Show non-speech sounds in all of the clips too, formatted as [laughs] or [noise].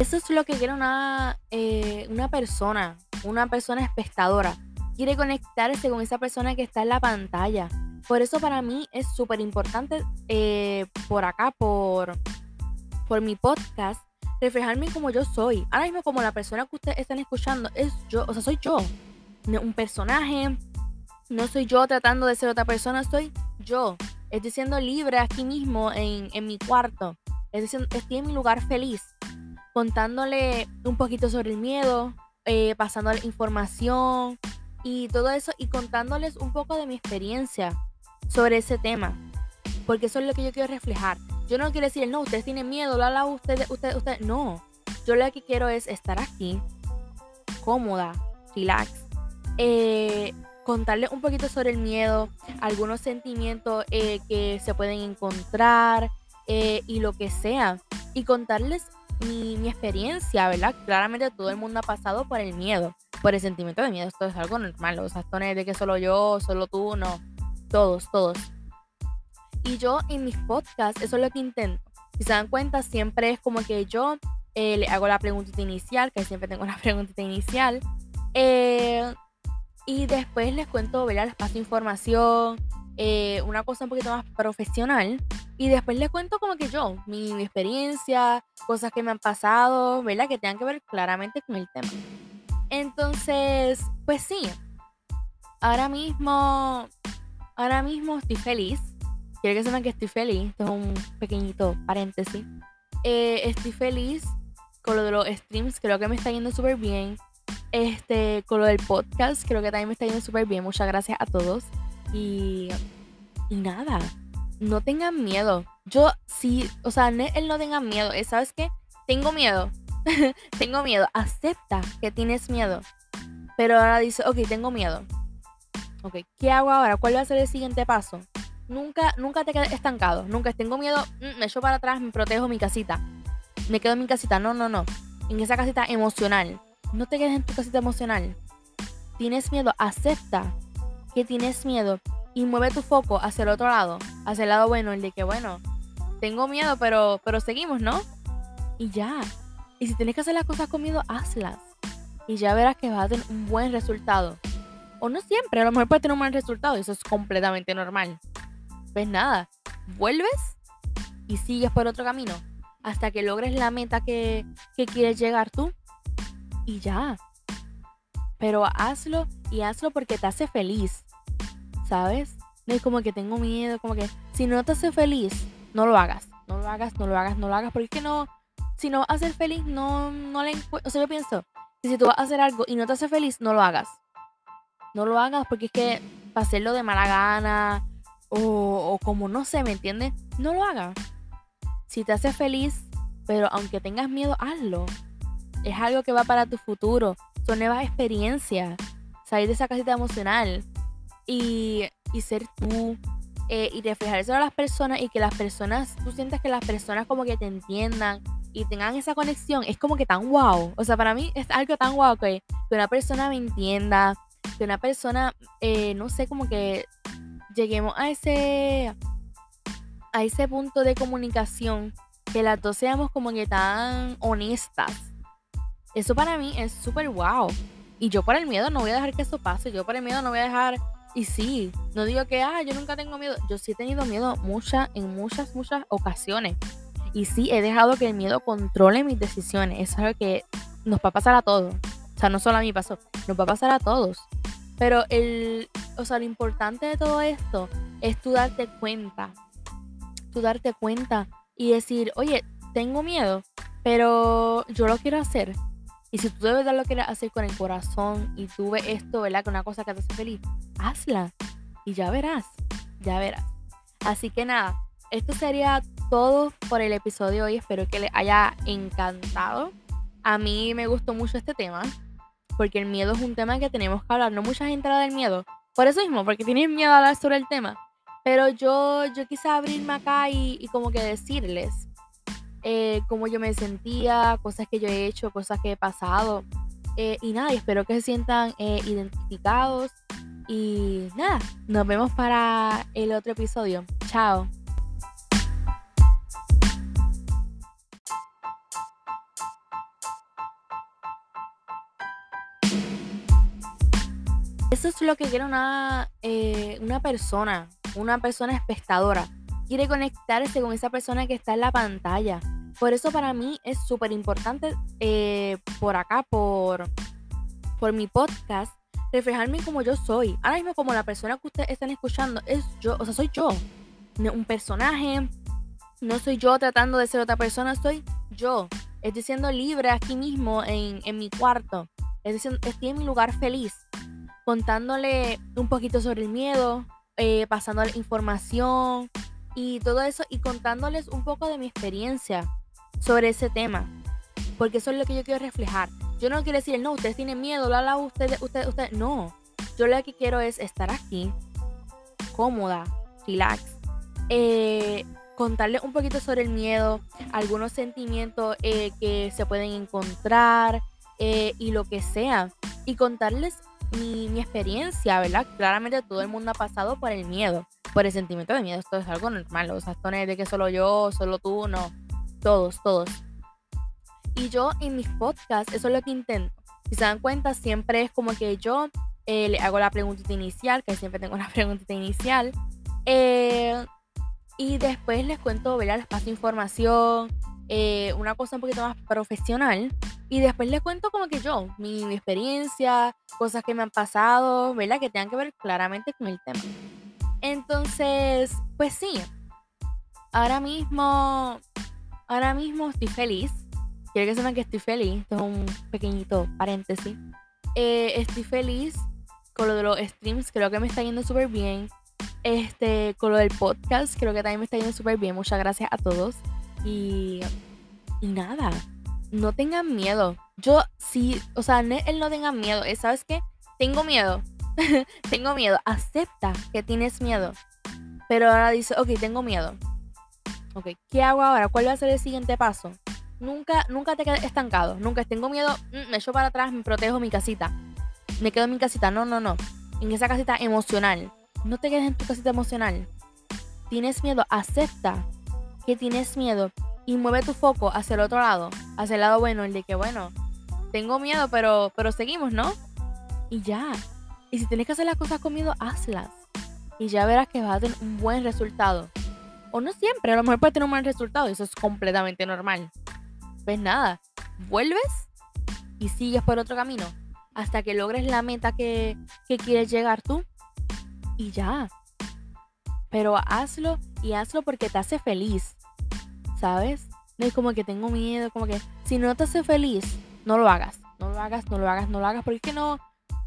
Eso es lo que quiere una, eh, una persona, una persona espectadora. Quiere conectarse con esa persona que está en la pantalla. Por eso para mí es súper importante eh, por acá, por, por mi podcast, reflejarme como yo soy. Ahora mismo como la persona que ustedes están escuchando es yo, o sea, soy yo. Un personaje, no soy yo tratando de ser otra persona, soy yo. Estoy siendo libre aquí mismo en, en mi cuarto. Estoy, estoy, en mi lugar feliz. Contándole un poquito sobre el miedo, eh, pasándole información y todo eso. Y contándoles un poco de mi experiencia sobre ese tema. Porque eso es lo que yo quiero reflejar. Yo no quiero decir, no, ustedes tienen miedo, la, la, ustedes, ustedes, ustedes. No. Yo lo que quiero es estar aquí, cómoda, relax. Eh, contarles un poquito sobre el miedo, algunos sentimientos eh, que se pueden encontrar eh, y lo que sea. Y contarles mi, mi, experiencia, ¿verdad? Claramente todo el mundo ha pasado por el miedo, por el sentimiento de miedo. Esto es algo normal. O sea, esto no es de que solo yo, solo tú, no. Todos, todos. Y yo en mis podcasts, eso es lo que intento. Si se dan cuenta, siempre es como que yo eh, le hago la preguntita inicial, que siempre tengo una [laughs] preguntita inicial. Eh, y después les cuento, ¿verdad? Les paso información, eh, una cosa un poquito más profesional. Y después les cuento como que yo, mi, experiencia, cosas que me han pasado, ¿verdad? Que tengan que ver claramente con el tema. Entonces, pues sí, ahora mismo, ahora mismo estoy feliz. Quiero que sepan que estoy feliz. Esto es un pequeñito paréntesis. Eh, estoy feliz con lo de los streams. Creo que me está yendo súper bien. Este, con lo del podcast, creo que también me está yendo súper bien. Muchas gracias a todos. Y, y nada, no tengan miedo. Yo sí, o sea, él no tenga miedo. ¿Sabes qué? Tengo miedo. [laughs] tengo miedo. Acepta que tienes miedo. Pero ahora dice, ok, tengo miedo. Ok, ¿qué hago ahora? ¿Cuál va a ser el siguiente paso? Nunca, nunca te quedes estancado. Nunca tengo miedo, mm, me echo para atrás, me protejo mi casita. Me quedo en mi casita. No, no, no. En esa casita emocional. No te quedes en tu casita emocional. Tienes miedo, acepta que tienes miedo y mueve tu foco hacia el otro lado, hacia el lado bueno, el de que bueno, tengo miedo, pero, pero seguimos, ¿no? Y ya. Y si tienes que hacer las cosas con miedo, hazlas. Y ya verás que vas a tener un buen resultado. O no siempre, a lo mejor puedes tener un buen resultado y eso es completamente normal. Pues nada, vuelves y sigues por otro camino hasta que logres la meta que, que quieres llegar tú. Y ya. Pero hazlo y hazlo porque te hace feliz. ¿Sabes? No es como que tengo miedo, como que si no te hace feliz, no lo hagas. No lo hagas, no lo hagas, no lo hagas. Porque es que no, si no vas a ser feliz, no, no le O sea, yo pienso que si tú vas a hacer algo y no te hace feliz, no lo hagas. No lo hagas porque es que para hacerlo de mala gana o, o como no sé, ¿me entiendes? No lo hagas. Si te hace feliz, pero aunque tengas miedo, hazlo. Es algo que va para tu futuro. Son nuevas experiencias. Salir de esa casita emocional y, ser tú. Eh, y reflejar a las personas y que las personas, tú sientas que las personas como que te entiendan y tengan esa conexión, es como que tan wow. O sea, para mí es algo tan wow que, que una persona me entienda, que una persona, eh, no sé, como que lleguemos a ese, a ese punto de comunicación, que las dos seamos como que tan honestas. Eso para mí es súper wow. Y yo por el miedo no voy a dejar que eso pase. Yo por el miedo no voy a dejar. Y sí, no digo que, ah, yo nunca tengo miedo. Yo sí he tenido miedo muchas, en muchas, muchas ocasiones. Y sí, he dejado que el miedo controle mis decisiones. Es algo que nos va a pasar a todos. O sea, no solo a mí pasó, nos va a pasar a todos. Pero el, o sea, lo importante de todo esto es tú darte cuenta. Tú darte cuenta y decir, oye, tengo miedo, pero yo lo quiero hacer. Y si tú de verdad lo quieres hacer con el corazón y tú ves esto, ¿verdad? Que una cosa que te hace feliz, hazla. Y ya verás, ya verás. Así que nada, esto sería todo por el episodio de hoy. Espero que les haya encantado. A mí me gustó mucho este tema porque el miedo es un tema que tenemos que hablar. No mucha gente habla del miedo. Por eso mismo, porque tienen miedo a hablar sobre el tema. Pero yo, yo quise abrirme acá y, como que decirles eh, cómo yo me sentía, cosas que yo he hecho, cosas que he pasado. Eh, y nada, espero que se sientan eh, identificados. Y nada, nos vemos para el otro episodio. Chao. Eso es lo que quiere una, eh, una persona, una persona espectadora Quiere conectarse con esa persona que está en la pantalla. Por eso para mí es súper importante eh, por acá, por, por mi podcast, reflejarme como yo soy. Ahora mismo como la persona que ustedes están escuchando es yo, o sea, soy yo. Un personaje, no soy yo tratando de ser otra persona, soy yo. Estoy siendo libre aquí mismo en, en mi cuarto. Estoy, estoy, en mi lugar feliz, contándole un poquito sobre el miedo, eh, pasándole información y todo eso y contándoles un poco de mi experiencia sobre ese tema. Porque eso es lo que yo quiero reflejar. Yo no quiero decir, no, ustedes tienen miedo, bla, bla, ustedes, ustedes, ustedes. No. Yo lo que quiero es estar aquí, cómoda, relax. Eh, contarles un poquito sobre el miedo, algunos sentimientos eh, que se pueden encontrar eh, y lo que sea. Y contarles mi, mi, experiencia, ¿verdad? Claramente todo el mundo ha pasado por el miedo, por el sentimiento de miedo. Esto es algo normal. O sea, esto no es de que solo yo, solo tú, no. Todos, todos. Y yo en mis podcasts, eso es lo que intento. Si se dan cuenta, siempre es como que yo eh, le hago la preguntita inicial, que siempre tengo [laughs] una preguntita inicial. Eh, y después les cuento, ¿verdad? Les paso información, eh, una cosa un poquito más profesional. Y después les cuento como que yo, mi, mi, experiencia, cosas que me han pasado, ¿verdad? Que tengan que ver claramente con el tema. Entonces, pues sí, ahora mismo ahora mismo estoy feliz. Quiero que sepan que estoy feliz. Esto es un pequeñito paréntesis. Eh, estoy feliz con lo de los streams. Creo que me está yendo súper bien. Este, con lo del podcast, creo que también me está yendo súper bien. Muchas gracias a todos. Y, y nada, no tengan miedo. Yo sí, o sea, él no tenga miedo. ¿Sabes qué? Tengo miedo. [laughs] tengo miedo. Acepta que tienes miedo. Pero ahora dice, ok, tengo miedo ok, ¿qué hago ahora? ¿Cuál va a ser el siguiente paso? Nunca, nunca te quedes estancado. Nunca tengo miedo, mm, me echo para atrás, me protejo mi casita. Me quedo en mi casita. No, no, no. En esa casita emocional. No te quedes en tu casita emocional. Tienes miedo, acepta que tienes miedo y mueve tu foco hacia el otro lado, hacia el lado bueno, el de que, bueno, tengo miedo, pero, pero seguimos, ¿no? Y ya. Y si tienes que hacer las cosas con miedo, hazlas. Y ya verás que vas a tener un buen resultado. O no siempre, a lo mejor puede tener un mal resultado y eso es completamente normal. Pues nada, vuelves y sigues por otro camino hasta que logres la meta que, que quieres llegar tú. Y ya. Pero hazlo y hazlo porque te hace feliz. ¿Sabes? No es como que tengo miedo, como que si no te hace feliz, no lo hagas. No lo hagas, no lo hagas, no lo hagas. Porque es que no,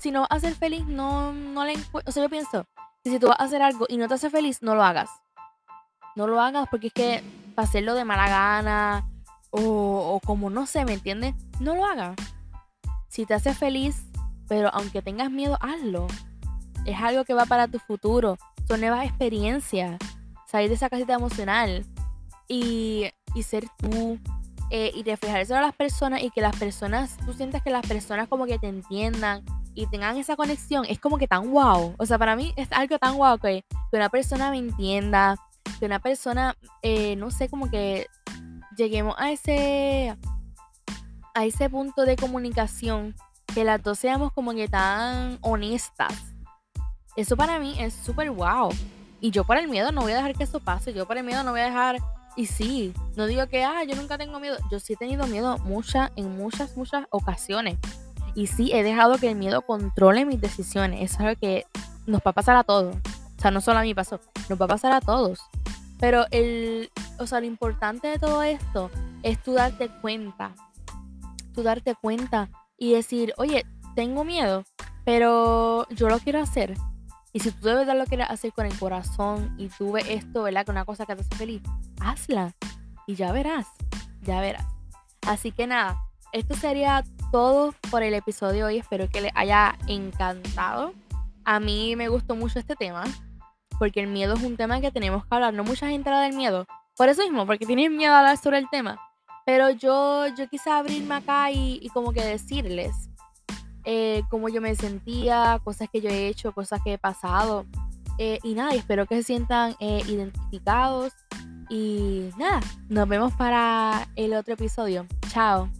si no vas a ser feliz, no, no le O sea, yo pienso que si tú vas a hacer algo y no te hace feliz, no lo hagas no lo hagas porque es que para hacerlo de mala gana o, como no sé, ¿me entiendes? No lo hagas. Si te hace feliz, pero aunque tengas miedo, hazlo. Es algo que va para tu futuro. Son nuevas experiencias. Salir de esa casita emocional y, y ser tú. Eh, y reflejarse a las personas y que las personas, tú sientas que las personas como que te entiendan y tengan esa conexión, es como que tan wow. O sea, para mí es algo tan wow que, que una persona me entienda, que una persona, eh, no sé, como que lleguemos a ese, a ese punto de comunicación, que las dos seamos como que tan honestas. Eso para mí es súper wow. Y yo por el miedo no voy a dejar que eso pase. Yo por el miedo no voy a dejar. Y sí, no digo que, ah, yo nunca tengo miedo. Yo sí he tenido miedo muchas, en muchas, muchas ocasiones. Y sí, he dejado que el miedo controle mis decisiones. Eso es algo que nos va a pasar a todos. O sea, no solo a mí pasó, nos va a pasar a todos. Pero el, o sea, lo importante de todo esto es tú darte cuenta. Tú darte cuenta y decir, oye, tengo miedo, pero yo lo quiero hacer. Y si tú de verdad lo quieres hacer con el corazón y tú ves esto, ¿verdad? Que una cosa que te hace feliz, hazla. Y ya verás, ya verás. Así que nada, esto sería todo por el episodio hoy. Espero que les haya encantado. A mí me gustó mucho este tema porque el miedo es un tema que tenemos que hablar. No mucha gente habla del miedo. Por eso mismo, porque tienen miedo a hablar sobre el tema. Pero yo, yo quise abrirme acá y, como que decirles eh, cómo yo me sentía, cosas que yo he hecho, cosas que he pasado. Eh, y nada, espero que se sientan eh, identificados. Y nada, nos vemos para el otro episodio. Chao.